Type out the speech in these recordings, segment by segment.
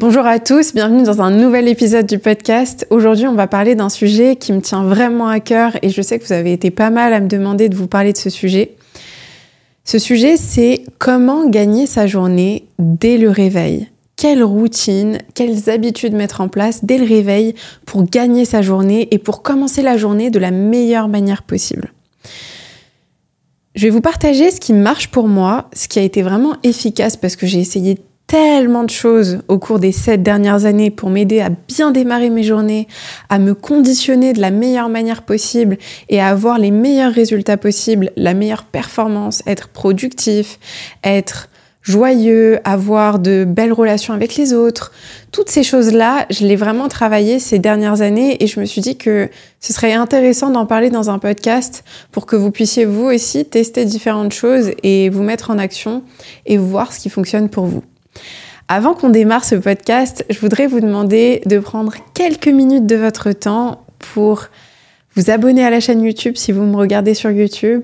Bonjour à tous, bienvenue dans un nouvel épisode du podcast. Aujourd'hui, on va parler d'un sujet qui me tient vraiment à cœur et je sais que vous avez été pas mal à me demander de vous parler de ce sujet. Ce sujet, c'est comment gagner sa journée dès le réveil. Quelle routine, quelles habitudes mettre en place dès le réveil pour gagner sa journée et pour commencer la journée de la meilleure manière possible. Je vais vous partager ce qui marche pour moi, ce qui a été vraiment efficace parce que j'ai essayé tellement de choses au cours des sept dernières années pour m'aider à bien démarrer mes journées, à me conditionner de la meilleure manière possible et à avoir les meilleurs résultats possibles, la meilleure performance, être productif, être joyeux, avoir de belles relations avec les autres. Toutes ces choses-là, je l'ai vraiment travaillé ces dernières années et je me suis dit que ce serait intéressant d'en parler dans un podcast pour que vous puissiez vous aussi tester différentes choses et vous mettre en action et voir ce qui fonctionne pour vous. Avant qu'on démarre ce podcast, je voudrais vous demander de prendre quelques minutes de votre temps pour vous abonner à la chaîne YouTube si vous me regardez sur YouTube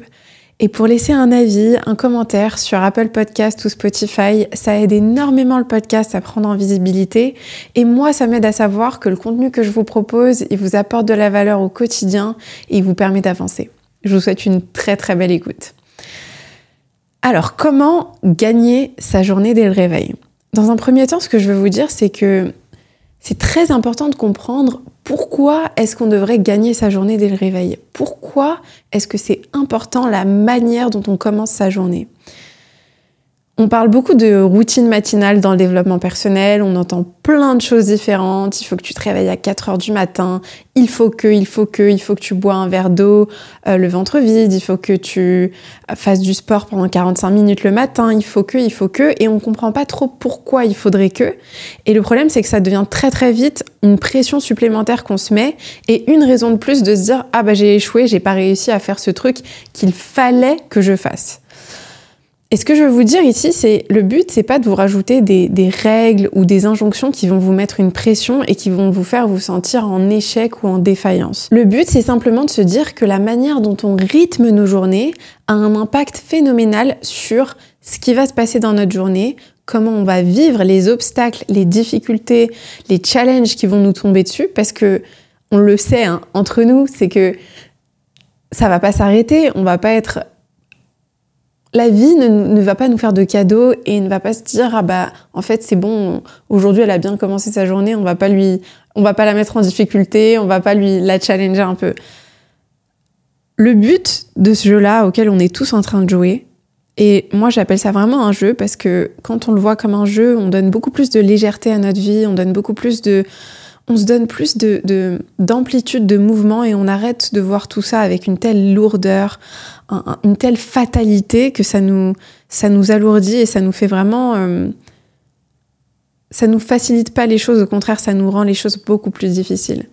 et pour laisser un avis, un commentaire sur Apple Podcast ou Spotify. Ça aide énormément le podcast à prendre en visibilité et moi ça m'aide à savoir que le contenu que je vous propose, il vous apporte de la valeur au quotidien et il vous permet d'avancer. Je vous souhaite une très très belle écoute. Alors, comment gagner sa journée dès le réveil? Dans un premier temps, ce que je veux vous dire, c'est que c'est très important de comprendre pourquoi est-ce qu'on devrait gagner sa journée dès le réveil. Pourquoi est-ce que c'est important la manière dont on commence sa journée? On parle beaucoup de routine matinale dans le développement personnel, on entend plein de choses différentes, il faut que tu te réveilles à 4 heures du matin, il faut que, il faut que, il faut que tu bois un verre d'eau euh, le ventre vide, il faut que tu fasses du sport pendant 45 minutes le matin, il faut que, il faut que, et on comprend pas trop pourquoi il faudrait que. Et le problème c'est que ça devient très très vite une pression supplémentaire qu'on se met et une raison de plus de se dire ah bah j'ai échoué, j'ai pas réussi à faire ce truc qu'il fallait que je fasse. Et ce que je veux vous dire ici, c'est le but, c'est pas de vous rajouter des, règles ou des injonctions qui vont vous mettre une pression et qui vont vous faire vous sentir en échec ou en défaillance. Le but, c'est simplement de se dire que la manière dont on rythme nos journées a un impact phénoménal sur ce qui va se passer dans notre journée, comment on va vivre les obstacles, les difficultés, les challenges qui vont nous tomber dessus, parce que on le sait hein, entre nous, c'est que ça va pas s'arrêter, on va pas être la vie ne, va pas nous faire de cadeaux et ne va pas se dire ah bah en fait c'est bon aujourd'hui elle a bien commencé sa journée on va pas lui on va pas la mettre en difficulté on va pas lui la challenger un peu. Le but de ce jeu là auquel on est tous en train de jouer et moi j'appelle ça vraiment un jeu parce que quand on le voit comme un jeu on donne beaucoup plus de légèreté à notre vie on donne beaucoup plus de on se donne plus de d'amplitude de, mouvement et on arrête de voir tout ça avec une telle lourdeur, une telle fatalité que ça nous ça nous alourdit et ça nous fait vraiment euh, ça nous facilite pas les choses, au contraire, ça nous rend les choses beaucoup plus difficiles.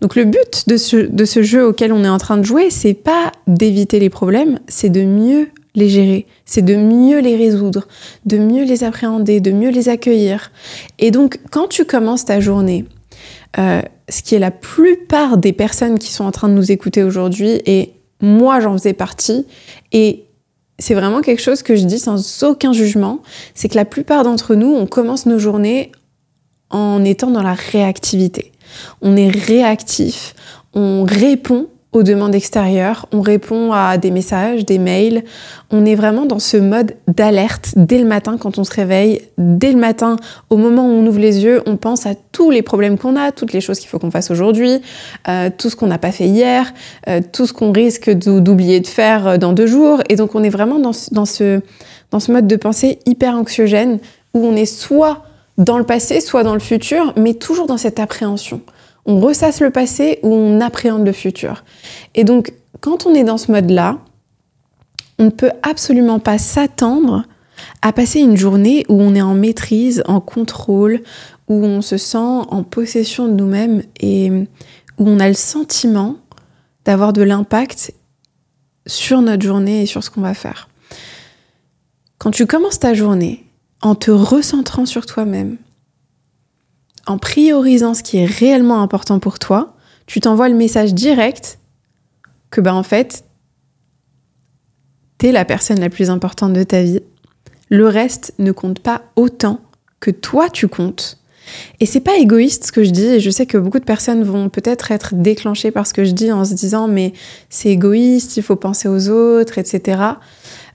Donc le but de ce, de ce jeu auquel on est en train de jouer, c'est pas d'éviter les problèmes, c'est de mieux les gérer, c'est de mieux les résoudre, de mieux les appréhender, de mieux les accueillir. Et donc quand tu commences ta journée euh, ce qui est la plupart des personnes qui sont en train de nous écouter aujourd'hui, et moi j'en faisais partie, et c'est vraiment quelque chose que je dis sans aucun jugement, c'est que la plupart d'entre nous, on commence nos journées en étant dans la réactivité. On est réactif, on répond aux demandes extérieures, on répond à des messages, des mails. On est vraiment dans ce mode d'alerte dès le matin quand on se réveille. Dès le matin, au moment où on ouvre les yeux, on pense à tous les problèmes qu'on a, toutes les choses qu'il faut qu'on fasse aujourd'hui, euh, tout ce qu'on n'a pas fait hier, euh, tout ce qu'on risque d'oublier de faire euh, dans deux jours. Et donc on est vraiment dans, dans, ce, dans ce mode de pensée hyper anxiogène où on est soit dans le passé, soit dans le futur, mais toujours dans cette appréhension on ressasse le passé ou on appréhende le futur. Et donc, quand on est dans ce mode-là, on ne peut absolument pas s'attendre à passer une journée où on est en maîtrise, en contrôle, où on se sent en possession de nous-mêmes et où on a le sentiment d'avoir de l'impact sur notre journée et sur ce qu'on va faire. Quand tu commences ta journée en te recentrant sur toi-même, en priorisant ce qui est réellement important pour toi, tu t'envoies le message direct que bah en fait, t'es la personne la plus importante de ta vie. Le reste ne compte pas autant que toi tu comptes. Et c'est pas égoïste ce que je dis, et je sais que beaucoup de personnes vont peut-être être déclenchées par ce que je dis en se disant mais c'est égoïste, il faut penser aux autres, etc.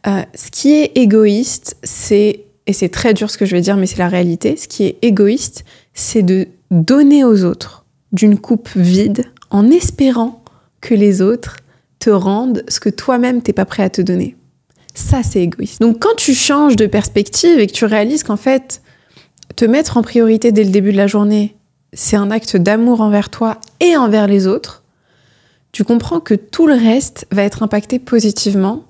Euh, ce qui est égoïste, c'est, et c'est très dur ce que je vais dire, mais c'est la réalité, ce qui est égoïste, c'est de donner aux autres d'une coupe vide en espérant que les autres te rendent ce que toi-même t'es pas prêt à te donner. Ça, c'est égoïste. Donc quand tu changes de perspective et que tu réalises qu'en fait, te mettre en priorité dès le début de la journée, c'est un acte d'amour envers toi et envers les autres, tu comprends que tout le reste va être impacté positivement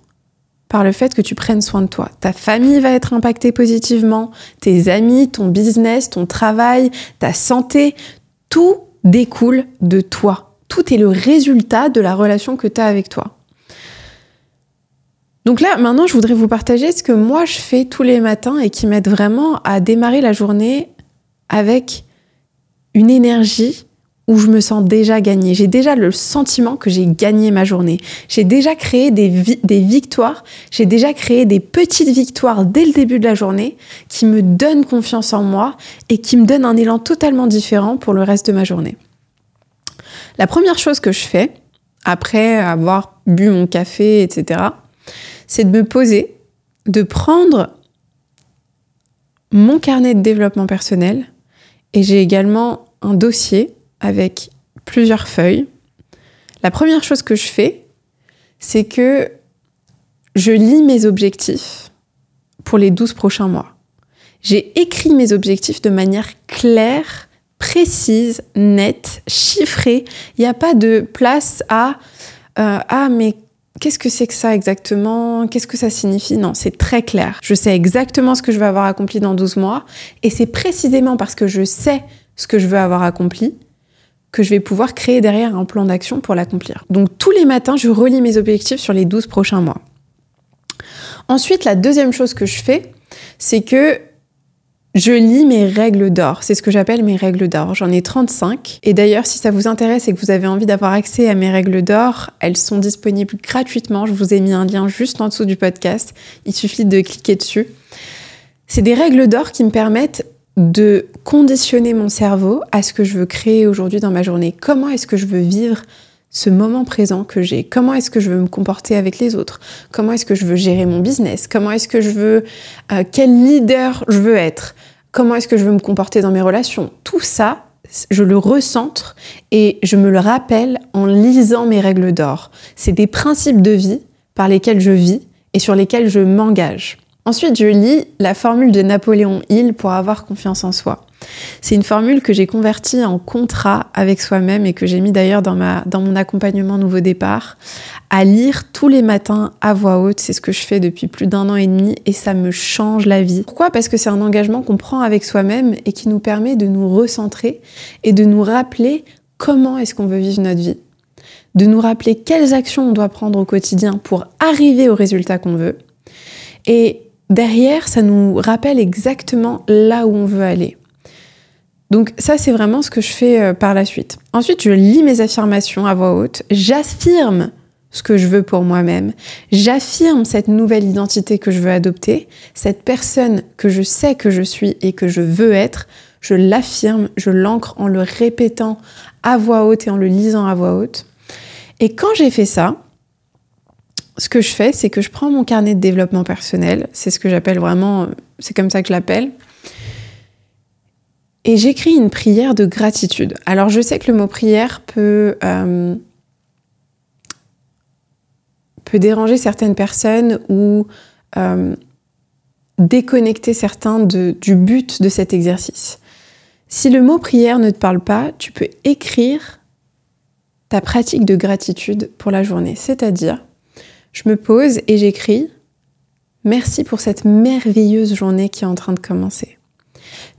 par le fait que tu prennes soin de toi. Ta famille va être impactée positivement, tes amis, ton business, ton travail, ta santé, tout découle de toi. Tout est le résultat de la relation que tu as avec toi. Donc là, maintenant, je voudrais vous partager ce que moi je fais tous les matins et qui m'aide vraiment à démarrer la journée avec une énergie où je me sens déjà gagnée. J'ai déjà le sentiment que j'ai gagné ma journée. J'ai déjà créé des, des victoires, j'ai déjà créé des petites victoires dès le début de la journée qui me donnent confiance en moi et qui me donnent un élan totalement différent pour le reste de ma journée. La première chose que je fais, après avoir bu mon café, etc., c'est de me poser, de prendre mon carnet de développement personnel et j'ai également un dossier avec plusieurs feuilles. La première chose que je fais, c'est que je lis mes objectifs pour les 12 prochains mois. J'ai écrit mes objectifs de manière claire, précise, nette, chiffrée. Il n'y a pas de place à euh, Ah, mais Qu'est-ce que c'est que ça exactement? Qu'est-ce que ça signifie? Non, c'est très clair. Je sais exactement ce que je vais avoir accompli dans 12 mois et c'est précisément parce que je sais ce que je veux avoir accompli que je vais pouvoir créer derrière un plan d'action pour l'accomplir. Donc tous les matins, je relis mes objectifs sur les 12 prochains mois. Ensuite, la deuxième chose que je fais, c'est que je lis mes règles d'or. C'est ce que j'appelle mes règles d'or. J'en ai 35. Et d'ailleurs, si ça vous intéresse et que vous avez envie d'avoir accès à mes règles d'or, elles sont disponibles gratuitement. Je vous ai mis un lien juste en dessous du podcast. Il suffit de cliquer dessus. C'est des règles d'or qui me permettent de conditionner mon cerveau à ce que je veux créer aujourd'hui dans ma journée. Comment est-ce que je veux vivre ce moment présent que j'ai? Comment est-ce que je veux me comporter avec les autres? Comment est-ce que je veux gérer mon business? Comment est-ce que je veux euh, quel leader je veux être? Comment est-ce que je veux me comporter dans mes relations? Tout ça, je le recentre et je me le rappelle en lisant mes règles d'or. C'est des principes de vie par lesquels je vis et sur lesquels je m'engage. Ensuite, je lis la formule de Napoléon Hill pour avoir confiance en soi. C'est une formule que j'ai convertie en contrat avec soi-même et que j'ai mis d'ailleurs dans, dans mon accompagnement Nouveau Départ à lire tous les matins à voix haute. C'est ce que je fais depuis plus d'un an et demi et ça me change la vie. Pourquoi? Parce que c'est un engagement qu'on prend avec soi-même et qui nous permet de nous recentrer et de nous rappeler comment est-ce qu'on veut vivre notre vie. De nous rappeler quelles actions on doit prendre au quotidien pour arriver au résultat qu'on veut. Et derrière, ça nous rappelle exactement là où on veut aller. Donc ça, c'est vraiment ce que je fais euh, par la suite. Ensuite, je lis mes affirmations à voix haute. J'affirme ce que je veux pour moi-même. J'affirme cette nouvelle identité que je veux adopter, cette personne que je sais que je suis et que je veux être. Je l'affirme, je l'ancre en le répétant à voix haute et en le lisant à voix haute. Et quand j'ai fait ça, ce que je fais, c'est que je prends mon carnet de développement personnel, c'est ce que j'appelle vraiment, c'est comme ça que je l'appelle, et j'écris une prière de gratitude. Alors je sais que le mot prière peut, euh, peut déranger certaines personnes ou euh, déconnecter certains du but de cet exercice. Si le mot prière ne te parle pas, tu peux écrire ta pratique de gratitude pour la journée. C'est-à-dire, je me pose et j'écris Merci pour cette merveilleuse journée qui est en train de commencer.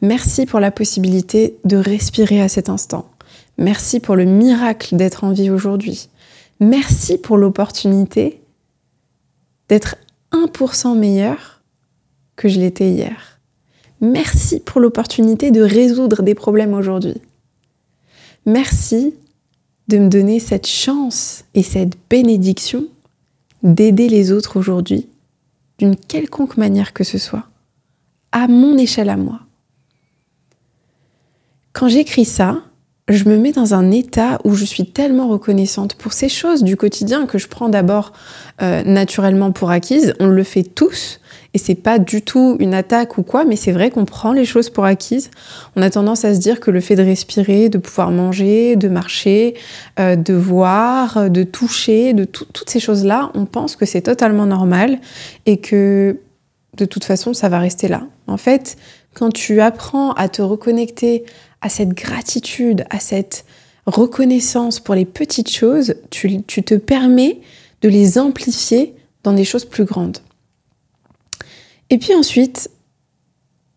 Merci pour la possibilité de respirer à cet instant. Merci pour le miracle d'être en vie aujourd'hui. Merci pour l'opportunité d'être 1% meilleur que je l'étais hier. Merci pour l'opportunité de résoudre des problèmes aujourd'hui. Merci de me donner cette chance et cette bénédiction d'aider les autres aujourd'hui d'une quelconque manière que ce soit, à mon échelle à moi. Quand j'écris ça, je me mets dans un état où je suis tellement reconnaissante pour ces choses du quotidien que je prends d'abord euh, naturellement pour acquises. On le fait tous et c'est pas du tout une attaque ou quoi, mais c'est vrai qu'on prend les choses pour acquises. On a tendance à se dire que le fait de respirer, de pouvoir manger, de marcher, euh, de voir, de toucher, de toutes ces choses-là, on pense que c'est totalement normal et que de toute façon ça va rester là. En fait, quand tu apprends à te reconnecter à cette gratitude, à cette reconnaissance pour les petites choses, tu, te permets de les amplifier dans des choses plus grandes. Et puis ensuite,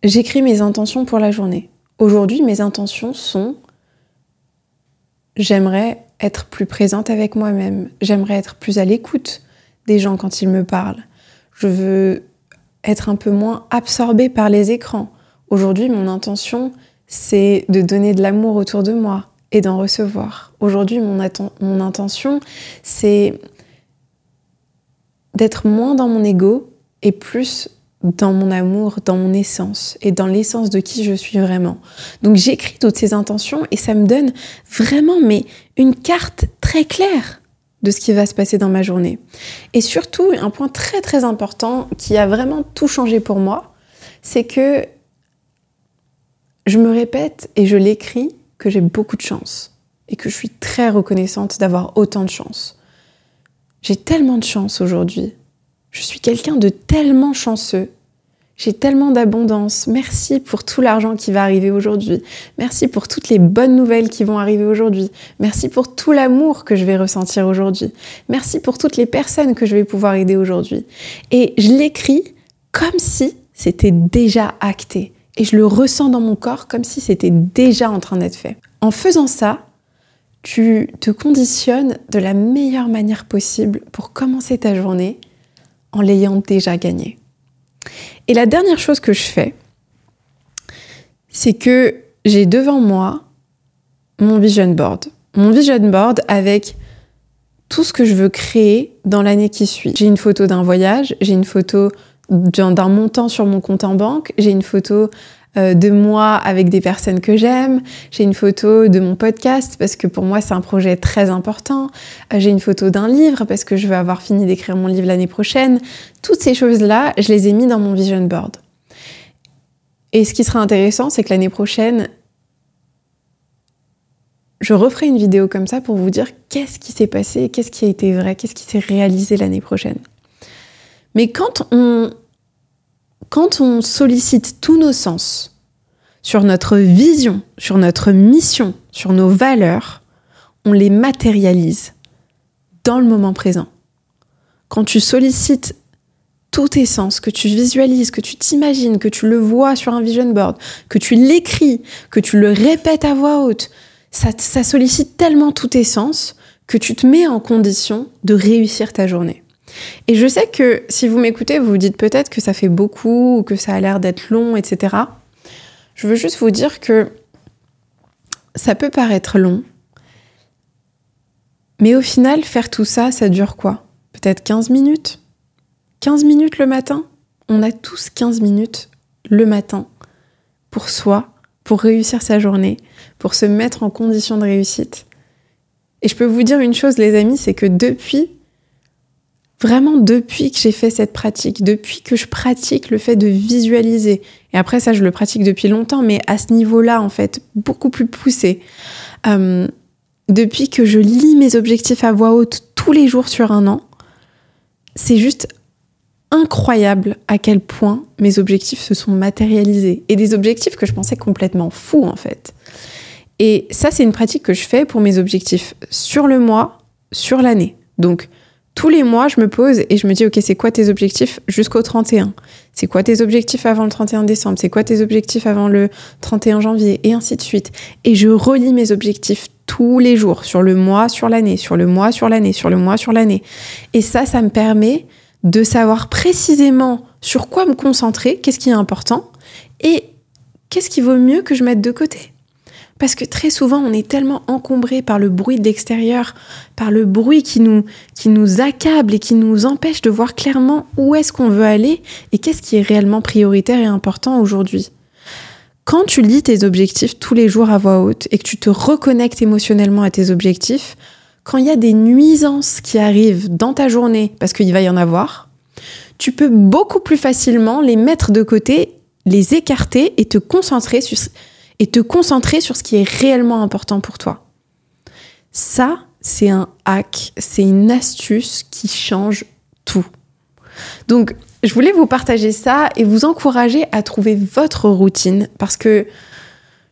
j'écris mes intentions pour la journée. Aujourd'hui, mes intentions sont j'aimerais être plus présente avec moi-même, j'aimerais être plus à l'écoute des gens quand ils me parlent, je veux être un peu moins absorbée par les écrans. Aujourd'hui, mon intention, c'est de donner de l'amour autour de moi et d'en recevoir. Aujourd'hui, mon, intention, c'est d'être moins dans mon ego et plus dans mon amour, dans mon essence et dans l'essence de qui je suis vraiment. Donc j'écris toutes ces intentions et ça me donne vraiment mais une carte très claire de ce qui va se passer dans ma journée. Et surtout, un point très très important qui a vraiment tout changé pour moi, c'est que je me répète et je l'écris que j'ai beaucoup de chance et que je suis très reconnaissante d'avoir autant de chance. J'ai tellement de chance aujourd'hui. Je suis quelqu'un de tellement chanceux. J'ai tellement d'abondance. Merci pour tout l'argent qui va arriver aujourd'hui. Merci pour toutes les bonnes nouvelles qui vont arriver aujourd'hui. Merci pour tout l'amour que je vais ressentir aujourd'hui. Merci pour toutes les personnes que je vais pouvoir aider aujourd'hui. Et je l'écris comme si c'était déjà acté et je le ressens dans mon corps comme si c'était déjà en train d'être fait. En faisant ça, tu te conditionnes de la meilleure manière possible pour commencer ta journée en l'ayant déjà gagné. Et la dernière chose que je fais, c'est que j'ai devant moi mon vision board. Mon vision board avec tout ce que je veux créer dans l'année qui suit. J'ai une photo d'un voyage, j'ai une photo d'un montant sur mon compte en banque, j'ai une photo euh, de moi avec des personnes que j'aime, j'ai une photo de mon podcast parce que pour moi c'est un projet très important, euh, j'ai une photo d'un livre parce que je veux avoir fini d'écrire mon livre l'année prochaine. Toutes ces choses-là, je les ai mis dans mon vision board. Et ce qui sera intéressant, c'est que l'année prochaine, je referai une vidéo comme ça pour vous dire qu'est-ce qui s'est passé, qu'est-ce qui a été vrai, qu'est-ce qui s'est réalisé l'année prochaine. Mais quand on, sollicite tous nos sens sur notre vision, sur notre mission, sur nos valeurs, on les matérialise dans le moment présent. Quand tu sollicites tous tes sens, que tu visualises, que tu t'imagines, que tu le vois sur un vision board, que tu l'écris, que tu le répètes à voix haute, ça, ça sollicite tellement tous tes sens que tu te mets en condition de réussir ta journée. Et je sais que si vous m'écoutez, vous vous dites peut-être que ça fait beaucoup ou que ça a l'air d'être long, etc. Je veux juste vous dire que ça peut paraître long, mais au final, faire tout ça, ça dure quoi? Peut-être 15 minutes? 15 minutes le matin? On a tous 15 minutes le matin pour soi, pour réussir sa journée, pour se mettre en condition de réussite. Et je peux vous dire une chose, les amis, c'est que depuis vraiment depuis que j'ai fait cette pratique, depuis que je pratique le fait de visualiser, et après ça je le pratique depuis longtemps, mais à ce niveau-là en fait, beaucoup plus poussé, euh, depuis que je lis mes objectifs à voix haute tous les jours sur un an, c'est juste incroyable à quel point mes objectifs se sont matérialisés, et des objectifs que je pensais complètement fous en fait. Et ça c'est une pratique que je fais pour mes objectifs sur le mois, sur l'année. Donc tous les mois, je me pose et je me dis, OK, c'est quoi tes objectifs jusqu'au 31 C'est quoi tes objectifs avant le 31 décembre? C'est quoi tes objectifs avant le 31 janvier? Et ainsi de suite. Et je relis mes objectifs tous les jours, sur le mois, sur l'année, sur le mois, sur l'année, sur le mois, sur l'année. Et ça, ça me permet de savoir précisément sur quoi me concentrer, qu'est-ce qui est important, et qu'est-ce qui vaut mieux que je mette de côté. Parce que très souvent, on est tellement encombré par le bruit de l'extérieur, par le bruit qui nous, qui nous accable et qui nous empêche de voir clairement où est-ce qu'on veut aller et qu'est-ce qui est réellement prioritaire et important aujourd'hui. Quand tu lis tes objectifs tous les jours à voix haute et que tu te reconnectes émotionnellement à tes objectifs, quand il y a des nuisances qui arrivent dans ta journée, parce qu'il va y en avoir, tu peux beaucoup plus facilement les mettre de côté, les écarter et te concentrer sur, et te concentrer sur ce qui est réellement important pour toi. Ça, c'est un hack, c'est une astuce qui change tout. Donc, je voulais vous partager ça et vous encourager à trouver votre routine parce que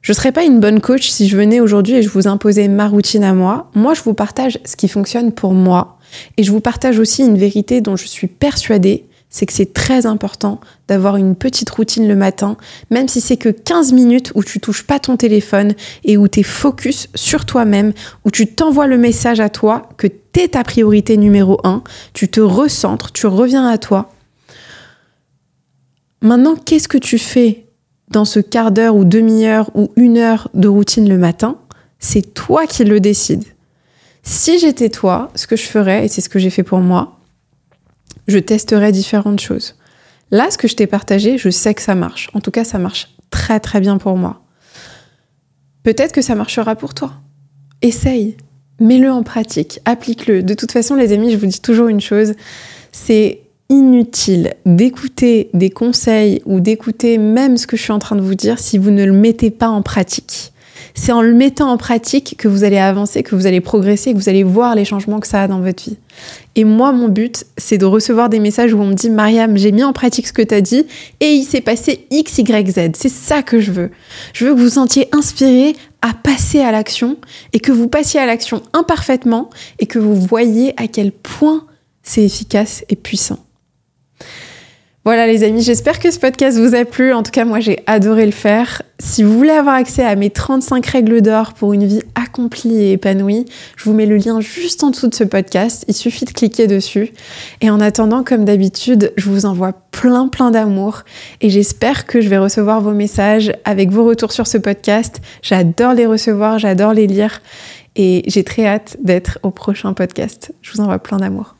je ne serais pas une bonne coach si je venais aujourd'hui et je vous imposais ma routine à moi. Moi, je vous partage ce qui fonctionne pour moi et je vous partage aussi une vérité dont je suis persuadée c'est que c'est très important d'avoir une petite routine le matin, même si c'est que 15 minutes où tu touches pas ton téléphone et où tu es focus sur toi-même, où tu t'envoies le message à toi que tu es ta priorité numéro un, tu te recentres, tu reviens à toi. Maintenant, qu'est-ce que tu fais dans ce quart d'heure ou demi-heure ou une heure de routine le matin? C'est toi qui le décides. Si j'étais toi, ce que je ferais, et c'est ce que j'ai fait pour moi, je testerai différentes choses. Là, ce que je t'ai partagé, je sais que ça marche. En tout cas, ça marche très très bien pour moi. Peut-être que ça marchera pour toi. Essaye, mets-le en pratique, applique-le. De toute façon, les amis, je vous dis toujours une chose, c'est inutile d'écouter des conseils ou d'écouter même ce que je suis en train de vous dire si vous ne le mettez pas en pratique c'est en le mettant en pratique que vous allez avancer, que vous allez progresser, que vous allez voir les changements que ça a dans votre vie. Et moi, mon but, c'est de recevoir des messages où on me dit Mariam, j'ai mis en pratique ce que tu dit et il s'est passé X, Y, Z. C'est ça que je veux. Je veux que vous vous sentiez inspiré à passer à l'action et que vous passiez à l'action imparfaitement et que vous voyez à quel point c'est efficace et puissant. Voilà les amis, j'espère que ce podcast vous a plu. En tout cas, moi j'ai adoré le faire. Si vous voulez avoir accès à mes 35 règles d'or pour une vie accomplie et épanouie, je vous mets le lien juste en dessous de ce podcast. Il suffit de cliquer dessus. Et en attendant, comme d'habitude, je vous envoie plein plein d'amour et j'espère que je vais recevoir vos messages avec vos retours sur ce podcast. J'adore les recevoir, j'adore les lire et j'ai très hâte d'être au prochain podcast. Je vous envoie plein d'amour.